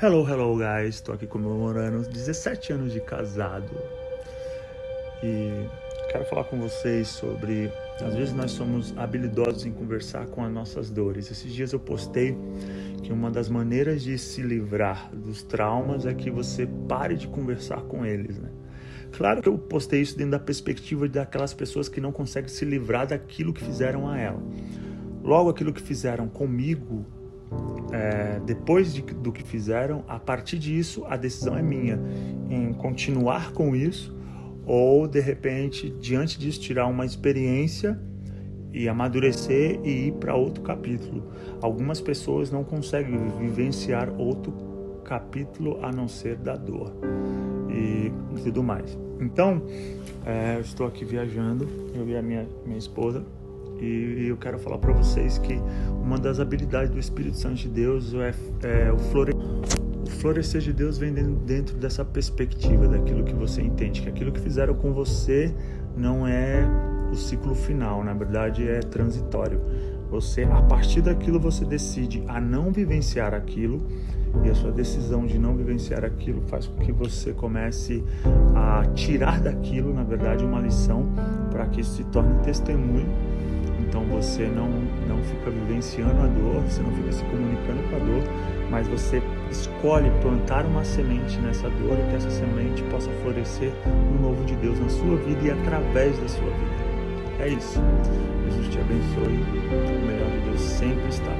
Hello, hello guys, estou aqui comemorando 17 anos de casado e quero falar com vocês sobre. Às vezes nós somos habilidosos em conversar com as nossas dores. Esses dias eu postei que uma das maneiras de se livrar dos traumas é que você pare de conversar com eles, né? Claro que eu postei isso dentro da perspectiva daquelas pessoas que não conseguem se livrar daquilo que fizeram a ela. Logo, aquilo que fizeram comigo é, depois de, do que fizeram, a partir disso a decisão é minha em continuar com isso ou de repente diante disso tirar uma experiência e amadurecer e ir para outro capítulo. Algumas pessoas não conseguem vivenciar outro capítulo a não ser da dor e, tudo mais. Então, é, eu estou aqui viajando, eu e a minha, minha esposa, e eu quero falar para vocês que uma das habilidades do Espírito Santo de Deus é, é o, flore... o florescer de Deus vem dentro dessa perspectiva, daquilo que você entende, que aquilo que fizeram com você não é o ciclo final, na verdade é transitório. Você, a partir daquilo, você decide a não vivenciar aquilo e a sua decisão de não vivenciar aquilo faz com que você comece a tirar daquilo, na verdade, uma lição para que isso se torne testemunho então você não, não fica vivenciando a dor, você não fica se comunicando com a dor, mas você escolhe plantar uma semente nessa dor e que essa semente possa florescer no novo de Deus na sua vida e através da sua vida. É isso. Jesus te abençoe. O melhor de Deus sempre está